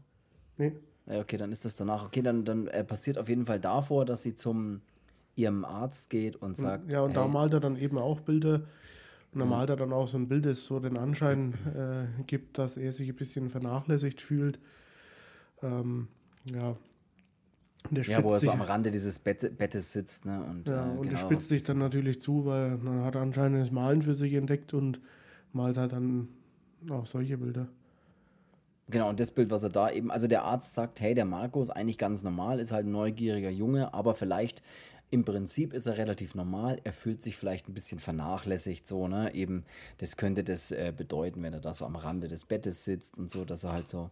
Nee. Ja, okay, dann ist das danach. Okay, dann, dann äh, passiert auf jeden Fall davor, dass sie zum ihrem Arzt geht und sagt. Ja, und hey, da malt er dann eben auch Bilder und dann malt er dann auch so ein Bild, das so den Anschein äh, gibt, dass er sich ein bisschen vernachlässigt fühlt. Ähm, ja. ja, wo er so am Rande dieses Bett, Bettes sitzt. Ne? Und, ja, äh, und genau, er spitzt sich dann natürlich zu, weil dann hat er anscheinend das Malen für sich entdeckt und malt halt dann auch solche Bilder. Genau, und das Bild, was er da eben, also der Arzt sagt, hey, der Marco ist eigentlich ganz normal, ist halt ein neugieriger Junge, aber vielleicht im Prinzip ist er relativ normal. Er fühlt sich vielleicht ein bisschen vernachlässigt, so, ne? Eben, das könnte das äh, bedeuten, wenn er da so am Rande des Bettes sitzt und so, dass er halt so,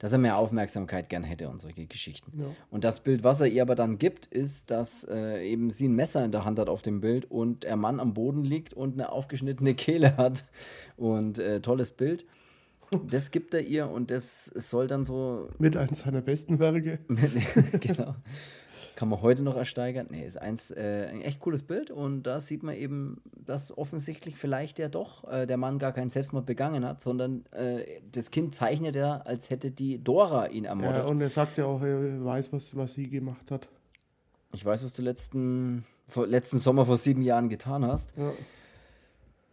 dass er mehr Aufmerksamkeit gern hätte und solche Geschichten. Ja. Und das Bild, was er ihr aber dann gibt, ist, dass äh, eben sie ein Messer in der Hand hat auf dem Bild und der Mann am Boden liegt und eine aufgeschnittene Kehle hat. Und äh, tolles Bild. Das gibt er ihr und das soll dann so. Mit eines seiner besten Werke. genau kann man heute noch ersteigern. Nee, ist eins, äh, ein echt cooles Bild und da sieht man eben, dass offensichtlich vielleicht ja doch äh, der Mann gar keinen Selbstmord begangen hat, sondern äh, das Kind zeichnet er, als hätte die Dora ihn ermordet. Ja, und er sagt ja auch, er weiß, was, was sie gemacht hat. Ich weiß aus der letzten vor, letzten Sommer vor sieben Jahren getan hast. Ja.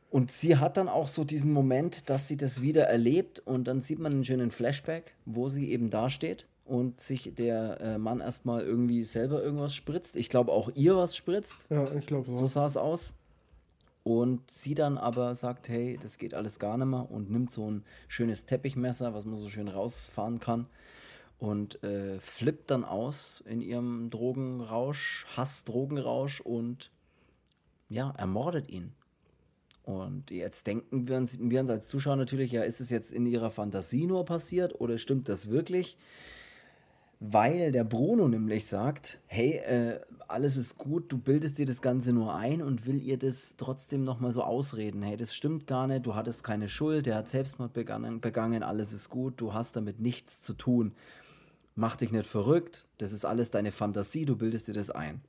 Und sie hat dann auch so diesen Moment, dass sie das wieder erlebt und dann sieht man einen schönen Flashback, wo sie eben dasteht und sich der äh, Mann erstmal irgendwie selber irgendwas spritzt. Ich glaube auch ihr was spritzt. Ja, ich glaube So sah es aus. Und sie dann aber sagt, hey, das geht alles gar nicht mehr und nimmt so ein schönes Teppichmesser, was man so schön rausfahren kann und äh, flippt dann aus in ihrem Drogenrausch, Hass-Drogenrausch und ja, ermordet ihn. Und jetzt denken wir uns, wir uns als Zuschauer natürlich, ja, ist es jetzt in ihrer Fantasie nur passiert oder stimmt das wirklich? Weil der Bruno nämlich sagt, hey, äh, alles ist gut, du bildest dir das Ganze nur ein und will ihr das trotzdem nochmal so ausreden. Hey, das stimmt gar nicht, du hattest keine Schuld, der hat Selbstmord begangen, begangen, alles ist gut, du hast damit nichts zu tun. Mach dich nicht verrückt, das ist alles deine Fantasie, du bildest dir das ein.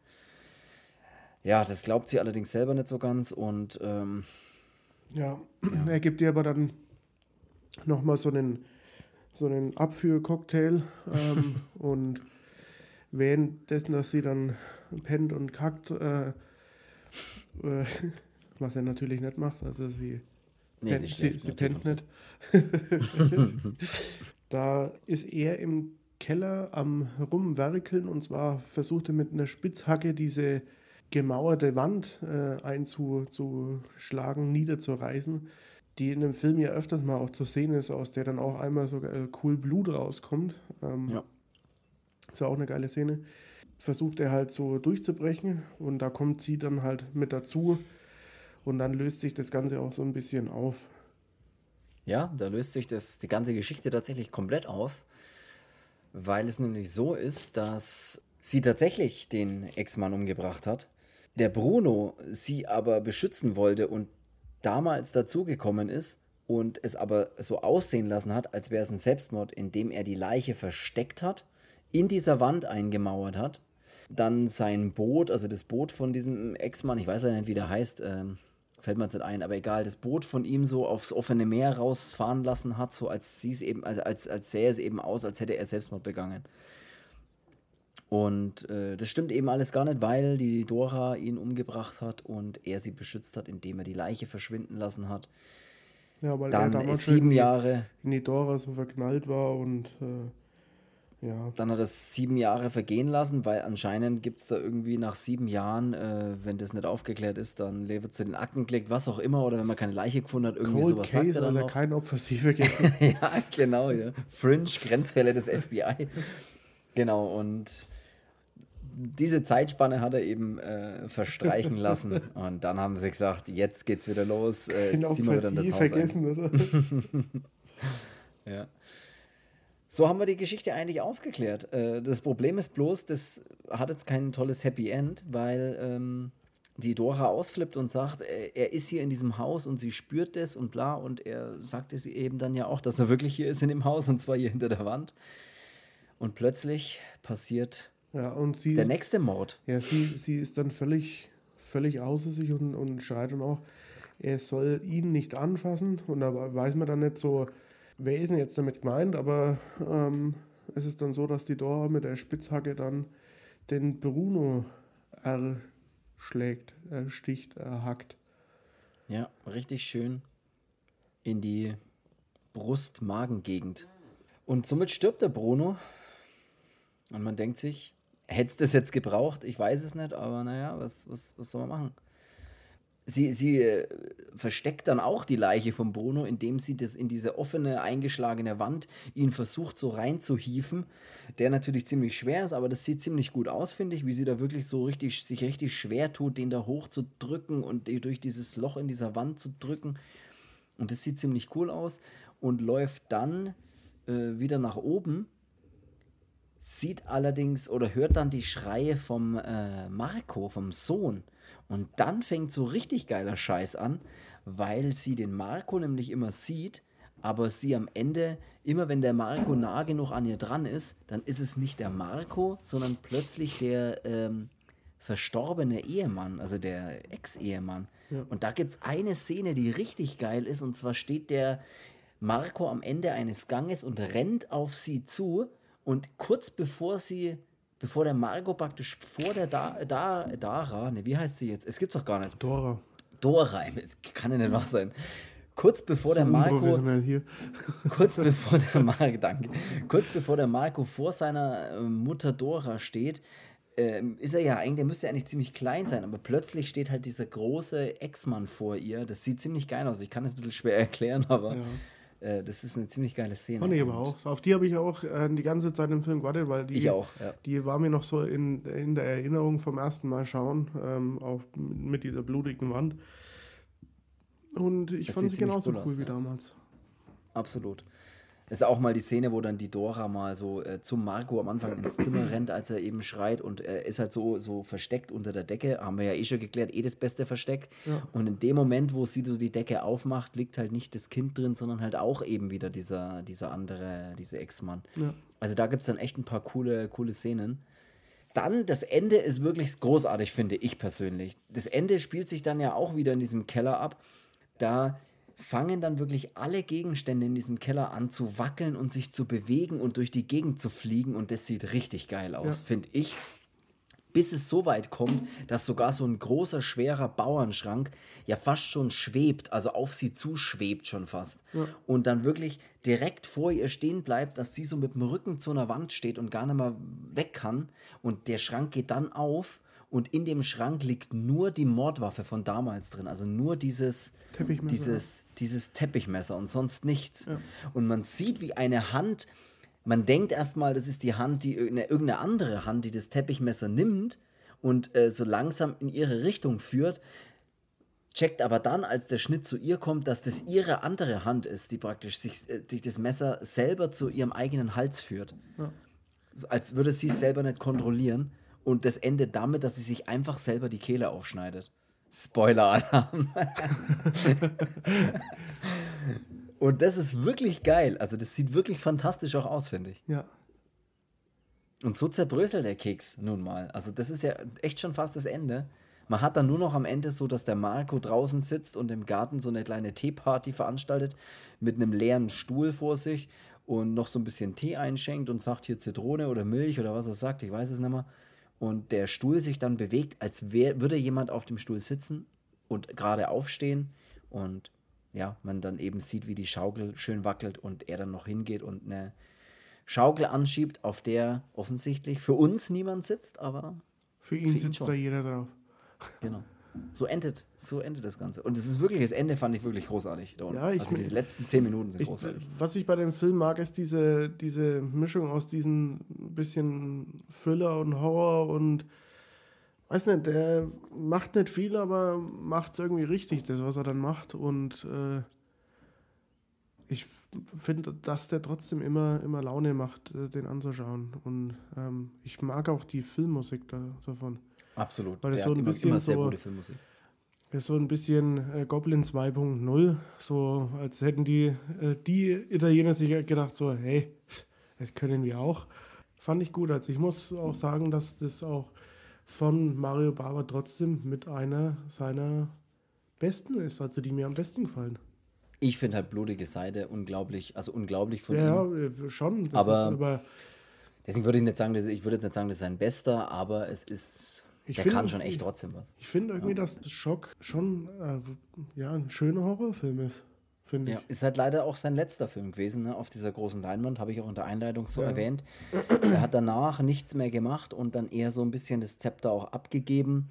Ja, das glaubt sie allerdings selber nicht so ganz und ähm, Ja, er gibt dir aber dann nochmal so einen, so einen Abführcocktail ähm, und währenddessen, dass sie dann pennt und kackt, äh, äh, was er natürlich nicht macht, also sie, nee, pennt, sie, sie, sie nicht, pennt nicht. da ist er im Keller am Rumwerkeln und zwar versucht er mit einer Spitzhacke diese gemauerte Wand äh, einzuschlagen, niederzureißen, die in dem Film ja öfters mal auch zu sehen ist, aus der dann auch einmal sogar äh, cool Blut rauskommt. Ähm, Ja. Ist ja auch eine geile Szene. Versucht er halt so durchzubrechen und da kommt sie dann halt mit dazu und dann löst sich das Ganze auch so ein bisschen auf. Ja, da löst sich das, die ganze Geschichte tatsächlich komplett auf, weil es nämlich so ist, dass sie tatsächlich den Ex-Mann umgebracht hat. Der Bruno sie aber beschützen wollte und damals dazugekommen ist und es aber so aussehen lassen hat, als wäre es ein Selbstmord, indem er die Leiche versteckt hat, in dieser Wand eingemauert hat, dann sein Boot, also das Boot von diesem Ex-Mann, ich weiß ja nicht, wie der heißt, ähm, fällt mir jetzt nicht ein, aber egal, das Boot von ihm so aufs offene Meer rausfahren lassen hat, so als sie es eben, also als, als sähe es eben aus, als hätte er Selbstmord begangen. Und äh, das stimmt eben alles gar nicht, weil die Dora ihn umgebracht hat und er sie beschützt hat, indem er die Leiche verschwinden lassen hat. Ja, weil Dann er damals sieben in die- Jahre, in die Dora so verknallt war und äh, ja, dann hat er sieben Jahre vergehen lassen, weil anscheinend gibt es da irgendwie nach sieben Jahren, äh, wenn das nicht aufgeklärt ist, dann wird zu den Akten gelegt, was auch immer, oder wenn man keine Leiche gefunden hat, irgendwie Cold sowas sagt Case, er dann noch. kein Opfer sie vergessen. ja, genau, ja. Fringe, Grenzfälle des FBI. genau, und diese Zeitspanne hat er eben äh, verstreichen lassen. Und dann haben sie gesagt, jetzt geht's wieder los. Äh, jetzt ziehen wir wieder in das Haus ein. vergessen, oder? Ja. So haben wir die Geschichte eigentlich aufgeklärt. Äh, das Problem ist bloß, das hat jetzt kein tolles Happy End, weil ähm, die Dora ausflippt und sagt, äh, er ist hier in diesem Haus und sie spürt das und bla. Und er sagte sie eben dann ja auch, dass er wirklich hier ist in dem Haus und zwar hier hinter der Wand. Und plötzlich passiert Ja, und sie, der nächste Mord. ja, sie, sie ist dann völlig, völlig außer sich und, und schreit dann auch, er soll ihn nicht anfassen. Und da weiß man dann nicht so, wer ist denn jetzt damit gemeint, aber ähm, es ist dann so, dass die Dora mit der Spitzhacke dann den Bruno erschlägt, ersticht, erhackt. Ja, richtig schön in die Brust-Magengegend. Und somit stirbt der Bruno. Und man denkt sich, hätte es das jetzt gebraucht? Ich weiß es nicht, aber naja, was, was, was soll man machen? Sie, sie äh, versteckt dann auch die Leiche von Bruno, indem sie das in diese offene, eingeschlagene Wand ihn versucht so reinzuhieven, der natürlich ziemlich schwer ist, aber das sieht ziemlich gut aus, finde ich, wie sie da wirklich so richtig, sich richtig schwer tut, den da hochzudrücken und durch dieses Loch in dieser Wand zu drücken. Und das sieht ziemlich cool aus und läuft dann äh, wieder nach oben, sieht allerdings oder hört dann die Schreie vom äh, Marco, vom Sohn. Und dann fängt so richtig geiler Scheiß an, weil sie den Marco nämlich immer sieht, aber sie am Ende, immer wenn der Marco nah genug an ihr dran ist, dann ist es nicht der Marco, sondern plötzlich der ähm, verstorbene Ehemann, also der Ex-Ehemann. Und da gibt es eine Szene, die richtig geil ist, und zwar steht der Marco am Ende eines Ganges und rennt auf sie zu und kurz bevor sie bevor der Marco praktisch vor der da da Dara, ne, wie heißt sie jetzt? Es gibt's doch gar nicht. Dora. Dora, es kann ja nicht wahr sein. Kurz bevor der Marco hier. kurz bevor der Marco, danke, kurz bevor der Marco vor seiner äh, Mutter Dora steht, ähm, ist er ja eigentlich, der müsste ja eigentlich ziemlich klein sein, aber plötzlich steht halt dieser große Ex-Mann vor ihr. Das sieht ziemlich geil aus. Ich kann es ein bisschen schwer erklären, aber Ja. Äh, das ist eine ziemlich geile Szene. Fand ich aber auch. Auf die habe ich auch äh, die ganze Zeit im Film gewartet, weil die, auch, ja. die war mir noch so in, in der Erinnerung vom ersten Mal schauen, ähm, auch mit dieser blutigen Wand. Und ich Das fand sie genauso cool cool aus, wie ja. damals. Absolut. Ist auch mal die Szene, wo dann die Dora mal so äh, zum Marco am Anfang ins Zimmer rennt, als er eben schreit und er ist halt so, so versteckt unter der Decke. Haben wir ja eh schon geklärt, eh das beste Versteck. Ja. Und in dem Moment, wo sie so die Decke aufmacht, liegt halt nicht das Kind drin, sondern halt auch eben wieder dieser, dieser andere, dieser Ex-Mann. Ja. Also da gibt es dann echt ein paar coole, coole Szenen. Dann, das Ende ist wirklich großartig, finde ich persönlich. Das Ende spielt sich dann ja auch wieder in diesem Keller ab. Da fangen dann wirklich alle Gegenstände in diesem Keller an zu wackeln und sich zu bewegen und durch die Gegend zu fliegen. Und das sieht richtig geil aus, Ja. finde ich. Bis es so weit kommt, dass sogar so ein großer, schwerer Bauernschrank ja fast schon schwebt, also auf sie zuschwebt schon fast. Und dann wirklich direkt vor ihr stehen bleibt, dass sie so mit dem Rücken zu einer Wand steht und gar nicht mehr weg kann. Und der Schrank geht dann auf und in dem Schrank liegt nur die Mordwaffe von damals drin. Also nur dieses Teppichmesser. dieses, dieses Teppichmesser und sonst nichts. Und man sieht, wie eine Hand, man denkt erstmal, das ist die Hand, die irgendeine, andere Hand, die das Teppichmesser nimmt und äh, so langsam in ihre Richtung führt, checkt aber dann, als der Schnitt zu ihr kommt, dass das ihre andere Hand ist, die praktisch sich, äh, sich das Messer selber zu ihrem eigenen Hals führt. So, als würde sie es selber nicht kontrollieren. Und das endet damit, dass sie sich einfach selber die Kehle aufschneidet. Spoiler-Alarm. Und das ist wirklich geil. Also, das sieht wirklich fantastisch auch aus, finde ich. Ja. Und so zerbröselt der Keks nun mal. Also, das ist ja echt schon fast das Ende. Man hat dann nur noch am Ende so, dass der Marco draußen sitzt und im Garten so eine kleine Teeparty veranstaltet mit einem leeren Stuhl vor sich und noch so ein bisschen Tee einschenkt und sagt hier Zitrone oder Milch oder was er sagt, ich weiß es nicht mehr. Und der Stuhl sich dann bewegt, als wär, würde jemand auf dem Stuhl sitzen und gerade aufstehen und ja, man dann eben sieht, wie die Schaukel schön wackelt und er dann noch hingeht und eine Schaukel anschiebt, auf der offensichtlich für uns niemand sitzt, aber Für ihn Für ihn sitzt schon. da jeder drauf. genau. So endet, so endet das Ganze. Und es ist wirklich, das Ende fand ich wirklich großartig. Ja, ich- also diese letzten zehn Minuten sind Ich, großartig. was ich bei dem Film mag, ist diese, diese Mischung aus diesen bisschen Thriller und Horror und weiß nicht, der macht nicht viel, aber macht es irgendwie richtig, das, was er dann macht. Und äh, ich finde, dass der trotzdem immer, immer Laune macht, äh, den anzuschauen. Und ähm, ich mag auch die Filmmusik da, davon. Absolut. weil das so ein bisschen immer sehr so- gute Filmmusik. Das ist so ein bisschen äh, Goblin 2.0, so als hätten die, äh, die Italiener sich gedacht, so, hey, das können wir auch. Fand ich gut. Also ich muss auch sagen, dass das auch von Mario Bava trotzdem mit einer seiner besten ist, also die mir am besten gefallen. Ich finde halt blutige Seite unglaublich, also unglaublich von Ja, ihm. ja, äh, schon. Aber- aber Deswegen würde ich nicht sagen, dass, ich würde jetzt nicht sagen, das ist sein bester, aber es ist, Ich der kann schon echt trotzdem was. ich finde irgendwie, dass das Schock schon äh, ja, ein schöner Horrorfilm ist, finde Ja, ich. ist halt leider auch sein letzter Film gewesen, ne, auf dieser großen Leinwand, habe ich auch in der Einleitung so Ja. erwähnt. Er hat danach nichts mehr gemacht und dann eher so ein bisschen das Zepter auch abgegeben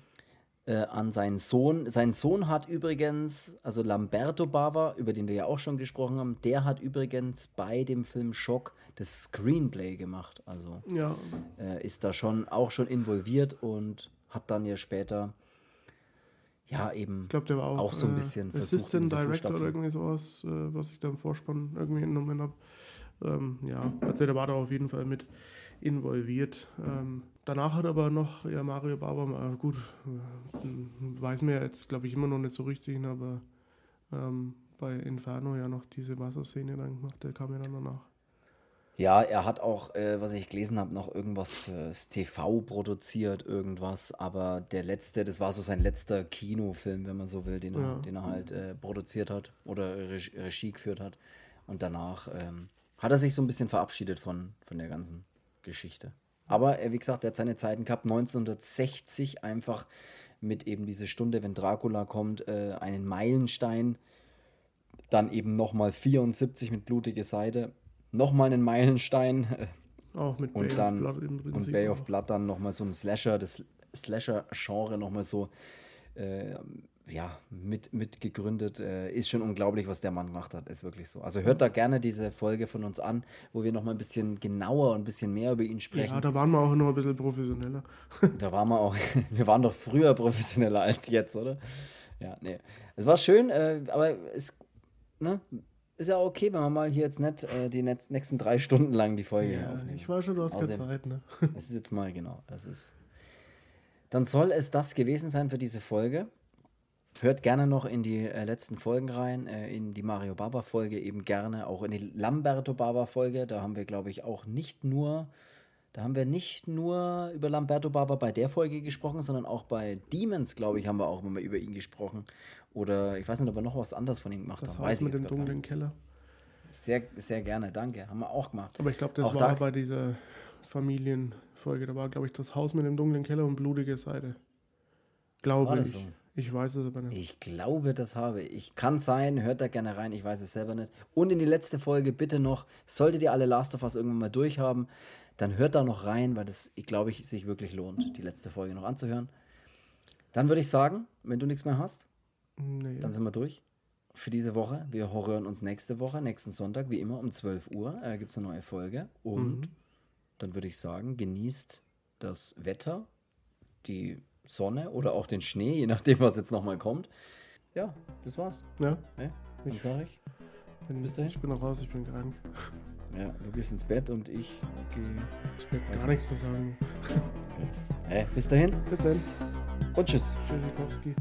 äh, an seinen Sohn. Sein Sohn hat übrigens, also Lamberto Bava, über den wir ja auch schon gesprochen haben, der hat übrigens bei dem Film Schock das Screenplay gemacht. Also Ja, äh, ist da schon auch schon involviert und hat dann ja später ja eben ich glaube, der war auch, Auch so ein äh, bisschen versucht, Assistant Director oder irgendwie sowas, äh, was ich da im Vorspann irgendwie entnommen habe. Ähm, ja, also der war da auf jeden Fall mit involviert. Ähm, danach hat aber noch ja, Mario Baba, mal, gut, äh, weiß mir jetzt, glaube ich, immer noch nicht so richtig, aber ähm, bei Inferno ja noch diese Wasserszene dann gemacht, der kam ja dann danach. Ja, er hat auch, äh, was ich gelesen habe, noch irgendwas fürs TV produziert, irgendwas. Aber der letzte, das war so sein letzter Kinofilm, wenn man so will, den, Ja. er, den er halt äh, produziert hat oder Reg Regie geführt hat. Und danach ähm, hat er sich so ein bisschen verabschiedet von, von der ganzen Geschichte. Aber äh, wie gesagt, er hat seine Zeiten gehabt, 1960 einfach mit eben diese Stunde, wenn Dracula kommt, äh, einen Meilenstein. Dann eben nochmal 74 mit blutige Seite, nochmal einen Meilenstein. Auch mit und Bay dann, of Blood im Und Prinzip. Bay auch. of Blood dann nochmal so ein Slasher, das Slasher-Genre nochmal so äh, ja, mit, mit gegründet. Äh, ist schon unglaublich, was der Mann gemacht hat. Ist wirklich so. Also hört da gerne diese Folge von uns an, wo wir nochmal ein bisschen genauer und ein bisschen mehr über ihn sprechen. Ja, da waren wir auch noch ein bisschen professioneller. Da waren wir auch, wir waren doch früher professioneller als jetzt, oder? Ja, nee. Es war schön, äh, aber es ne, ist ja okay, wenn wir mal hier jetzt nicht äh, die nächsten drei Stunden lang die Folge Ja, aufnehmen. ich weiß schon, du hast keine Zeit, ne? Das ist jetzt mal genau. Das ist. Dann soll es das gewesen sein für diese Folge. Hört gerne noch in die äh, letzten Folgen rein, äh, in die Mario Baba Folge eben gerne, auch in die Lamberto Baba Folge. Da haben wir, glaube ich, auch nicht nur, da haben wir nicht nur über Lamberto Baba bei der Folge gesprochen, sondern auch bei Demons, glaube ich, haben wir auch mal über ihn gesprochen. Oder ich weiß nicht, ob wir noch was anderes von ihm gemacht Das haben. Haus Weiß ich mit jetzt dem dunklen Keller. Sehr, sehr gerne, danke. Haben wir auch gemacht. Aber ich glaube, das Auch war da- bei dieser Familienfolge. Da war, glaube ich, das Haus mit dem dunklen Keller und blutige Seite. Glaube ich. so? Ich weiß es aber nicht. Ich glaube, das habe ich. Kann sein, hört da gerne rein, ich weiß es selber nicht. Und in die letzte Folge bitte noch, solltet ihr alle Last of Us irgendwann mal durchhaben, dann hört da noch rein, weil das, ich glaube, ich, sich wirklich lohnt, die letzte Folge noch anzuhören. Dann würde ich sagen, wenn du nichts mehr hast, Nee. dann sind wir durch für diese Woche. Wir hören uns nächste Woche, nächsten Sonntag, wie immer um 12 Uhr, äh, gibt es eine neue Folge. Und dann würde ich sagen, genießt das Wetter, die Sonne oder auch den Schnee, je nachdem, was jetzt nochmal kommt. Ja, das war's. ja, Ne? Dann Ich- sag ich. bin, Bis dahin. ich bin noch raus, ich bin krank. Ja, du gehst ins Bett und ich gehe. Ich werde Also- gar nichts zu sagen. Äh, bis dahin Bis dann. und tschüss. Tschüssikowski.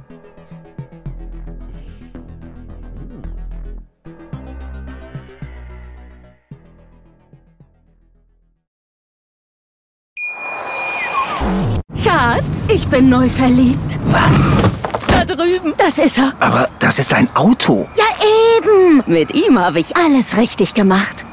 Schatz, ich bin neu verliebt. Was? Da drüben. Das ist er. Aber das ist ein Auto. Ja, eben. Mit ihm habe ich alles richtig gemacht.